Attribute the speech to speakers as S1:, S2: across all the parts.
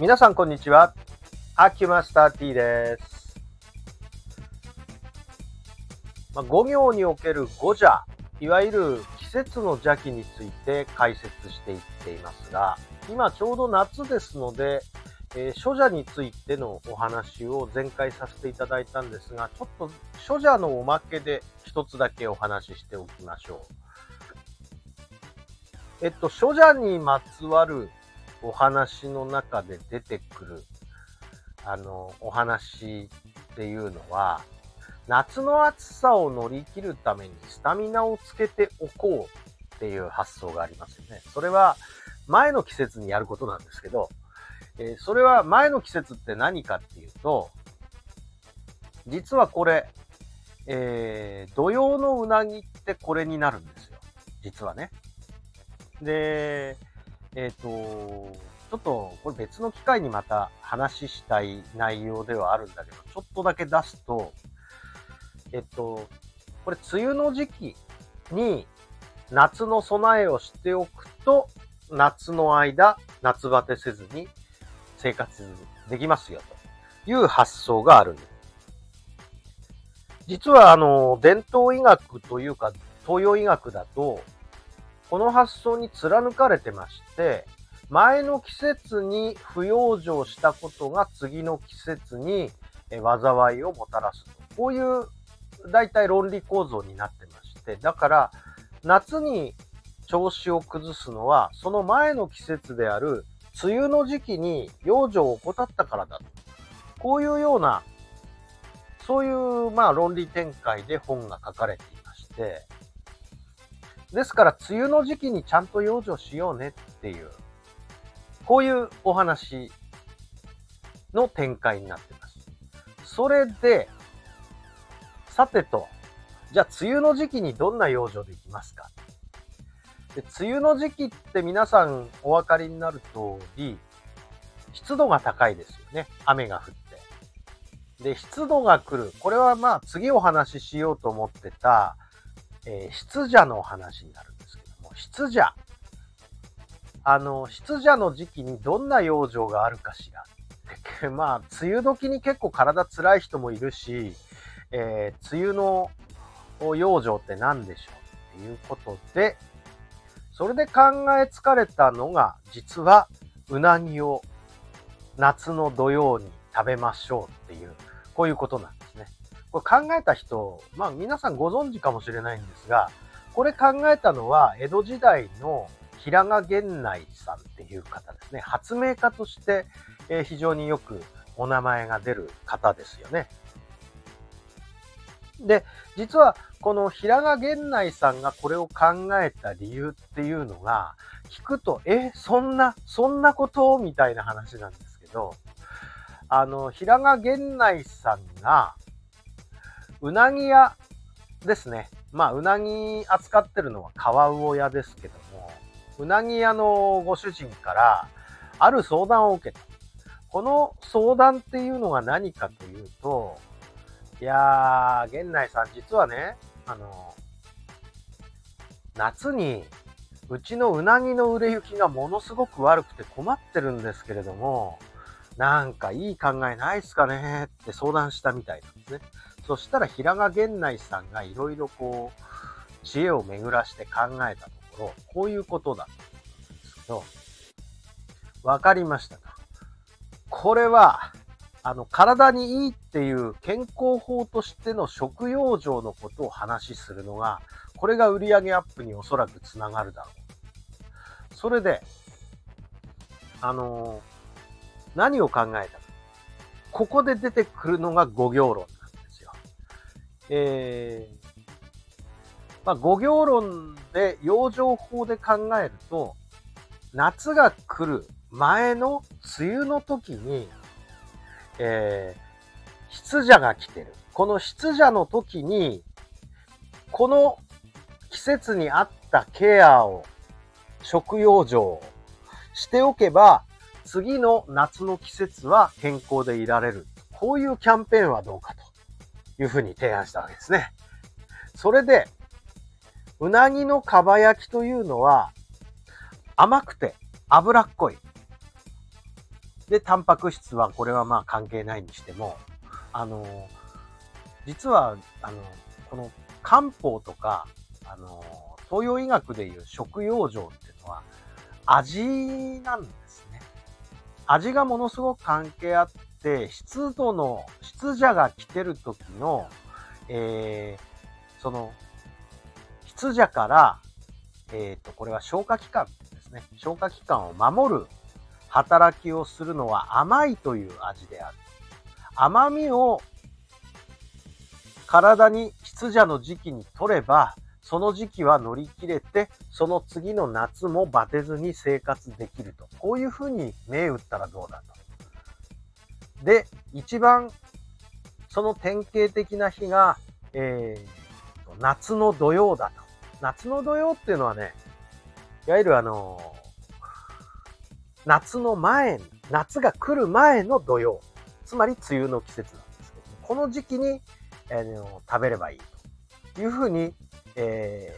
S1: 皆さんこんにちは。アキュマスター T です。まあ、五行における五邪、いわゆる季節の邪気について解説していっていますが、今ちょうど夏ですので、えー、諸邪についてのお話を前回させていただいたんですが、ちょっと諸邪のおまけで一つだけお話ししておきましょう。えっと、諸邪にまつわるお話の中で出てくる、あの、お話っていうのは、夏の暑さを乗り切るためにスタミナをつけておこうっていう発想がありますよね。それは前の季節にやることなんですけど、えー、それは前の季節って何かっていうと、実はこれ、えー、土曜のうなぎってこれになるんですよ。実はね。で、えっ、ー、と、ちょっとこれ別の機会にまた話したい内容ではあるんだけど、ちょっとだけ出すと、えっと、これ梅雨の時期に夏の備えをしておくと、夏の間、夏バテせずに生活できますよという発想があるんです。実はあの、伝統医学というか東洋医学だと、この発想に貫かれてまして、前の季節に不養生したことが次の季節に災いをもたらす。こういう大体論理構造になってまして、だから夏に調子を崩すのは、その前の季節である梅雨の時期に養生を怠ったからだと。こういうような、そういうまあ論理展開で本が書かれていまして、ですから、梅雨の時期にちゃんと養生しようねっていう、こういうお話の展開になってます。それで、さてと、じゃあ梅雨の時期にどんな養生できますか？で梅雨の時期って皆さんお分かりになる通り、湿度が高いですよね。雨が降って。で、湿度が来る。これはまあ次お話ししようと思ってた、えー、湿邪の話になるんですけども、湿邪。あの、湿邪の時期にどんな養生があるかしらって。まあ、梅雨時に結構体辛い人もいるし、えー、梅雨の養生って何でしょうっていうことで、それで考えつかれたのが、実は、うなぎを夏の土曜に食べましょうっていう、こういうことなんです。これ考えた人、まあ皆さんご存知かもしれないんですが、これ考えたのは江戸時代の平賀源内さんっていう方ですね。発明家として非常によくお名前が出る方ですよね。で、実はこの平賀源内さんがこれを考えた理由っていうのが、聞くと、え、そんな、そんなこと？みたいな話なんですけど、あの、平賀源内さんが、うなぎ屋ですね。まあ、うなぎ扱ってるのは川魚屋ですけども、うなぎ屋のご主人から、ある相談を受けた。この相談っていうのが何かというと、いやー、源内さん、実はね、あの、夏に、うちのうなぎの売れ行きがものすごく悪くて困ってるんですけれども、なんかいい考えないっすかねって相談したみたいなんですね。そしたら平賀源内さんがいろいろこう、知恵を巡らして考えたところ、こういうことだったんですけど、わかりましたか？これは、あの、体にいいっていう健康法としての食用生のことを話しするのが、これが売上アップにおそらくつながるだろう。それで、あのー、何を考えたか。ここで出てくるのが五行論。えー、まあ、五行論で養生法で考えると、夏が来る前の梅雨の時に、えー、湿邪が来てる。この湿邪の時に、この季節に合ったケアを、食用生をしておけば、次の夏の季節は健康でいられる。こういうキャンペーンはどうかというふうに提案したわけですね。それで、うなぎのかば焼きというのは甘くて脂っこい。で、タンパク質はこれはまあ関係ないにしても、あの、実は、あの、この漢方とか、あの、東洋医学でいう食用状っていうのは、味なんですね。味がものすごく関係あっ、湿度の、湿邪が来てる時の、えー、その、湿邪から、えっ、ー、と、これは消化器官ですね。消化器官を守る働きをするのは甘いという味である。甘みを体に湿邪の時期に取れば、その時期は乗り切れて、その次の夏もバテずに生活できると。こういうふうに銘打ったらどうだと。で、一番その典型的な日が、えー、夏の土曜だと。夏の土曜っていうのはね、いわゆるあの夏の前、夏が来る前の土曜。つまり梅雨の季節なんですけど、この時期に、えー、食べればいいというふうにえ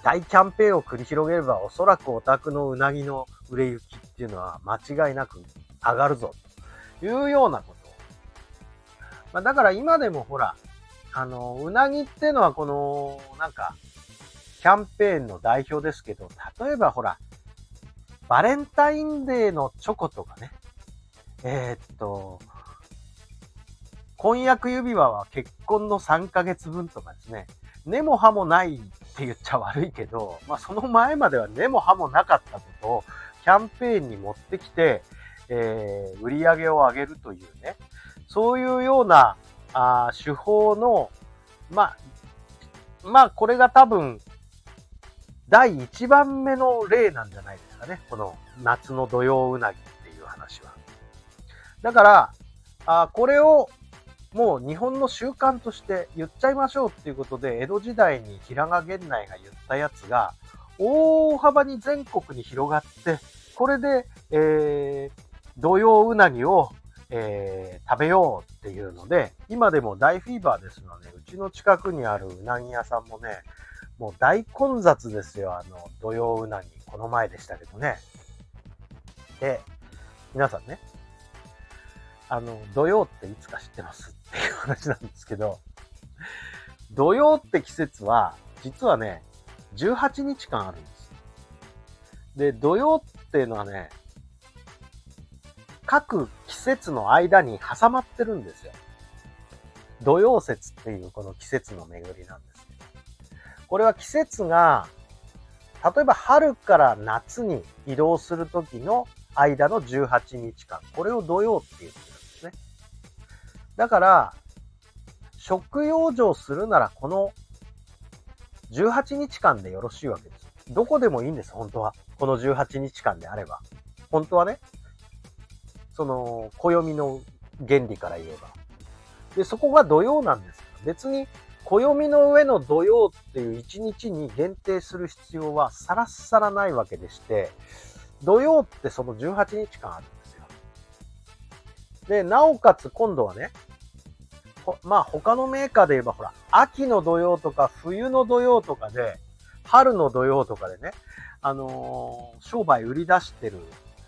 S1: ー、大キャンペーンを繰り広げれば、おそらくお宅のうなぎの売れ行きっていうのは間違いなく上がるぞ、いうようなこと。まあ、だから今でもほら、あの、うなぎっていうのはこの、なんか、キャンペーンの代表ですけど、例えばほら、バレンタインデーのチョコとかね、えー、っと、婚約指輪は結婚の3ヶ月分とかですね、根も葉もないって言っちゃ悪いけど、まあその前までは根も葉もなかったことをキャンペーンに持ってきて、えー、売り上げを上げるというね、そういうようなあ手法の、まあ、まあこれが多分第1番目の例なんじゃないですかね。この夏の土曜うなぎっていう話は。だから、あこれをもう日本の習慣として言っちゃいましょうっていうことで、江戸時代に平賀源内が言ったやつが、大幅に全国に広がって、これで、えー、土曜うなぎを、えー、食べようっていうので、今でも大フィーバーですので、うちの近くにあるうなぎ屋さんもね、もう大混雑ですよ、あの、土曜うなぎ。この前でしたけどね。で、皆さんね、あの、土曜っていつか知ってますっていう話なんですけど、土曜って季節は、実はね、18日間あるんです。で、土曜っていうのはね、各季節の間に挟まってるんですよ。土曜節っていうこの季節の巡りなんですけど。これは季節が、例えば春から夏に移動するときの間の18日間。これを土曜って言ってるんですね。だから、食用場するならこの18日間でよろしいわけです。どこでもいいんです、本当は。この18日間であれば。本当はね、その、暦の原理から言えば。で、そこが土曜なんです別に、暦の上の土曜っていう1日に限定する必要はさらさらないわけでして、土曜ってその18日間あるんですよ。で、なおかつ今度はね、まあ他のメーカーで言えばほら、秋の土曜とか冬の土曜とかで、春の土曜とかでね、あのー、商売売り出してる、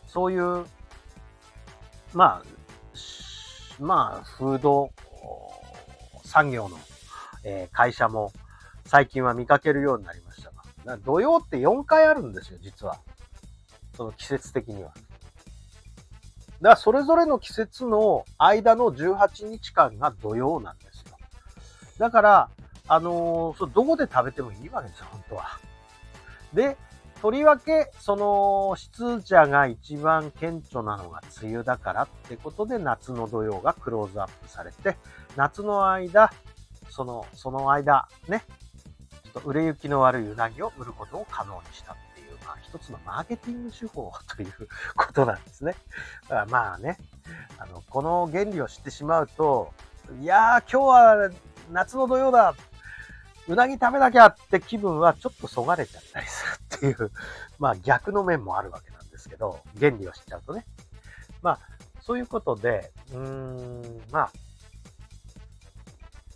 S1: そういう、まあ、まあ、フード産業の、え、会社も最近は見かけるようになりましたが、土曜って4回あるんですよ、実は。その季節的には。だからそれぞれの季節の間の18日間が土曜なんですよ。だから、あのー、そどこで食べてもいいわけですよ、本当は。で、とりわけ、その、湿邪が一番顕著なのが梅雨だからってことで、夏の土曜がクローズアップされて、夏の間、その、その間、ね、ちょっと売れ行きの悪いうなぎを売ることを可能にしたっていうまあ、一つのマーケティング手法ということなんですね。だからまあね、あの、この原理を知ってしまうと、いやー、今日は夏の土曜だ。うなぎ食べなきゃって気分はちょっとそがれちゃったりする。ていう、まあ逆の面もあるわけなんですけど、原理を知っちゃうとね。まあ、そういうことで、うーん、まあ、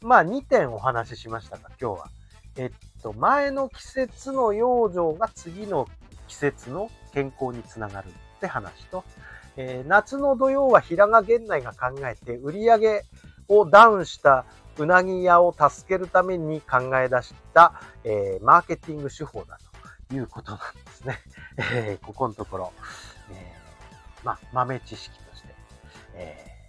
S1: まあ2点お話ししましたが、今日は。えっと、前の季節の養生が次の季節の健康につながるって話と、えー、夏の土曜は平賀源内が考えて売り上げをダウンしたうなぎ屋を助けるために考え出した、えー、マーケティング手法だということなんですね。えー、ここのところ、えー、まあ、豆知識として、え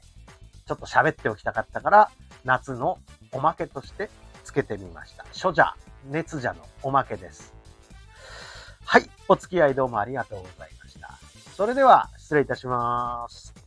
S1: ー、ちょっと喋っておきたかったから、夏のおまけとしてつけてみました。初者、熱者のおまけです。はい。お付き合いどうもありがとうございました。それでは、失礼いたします。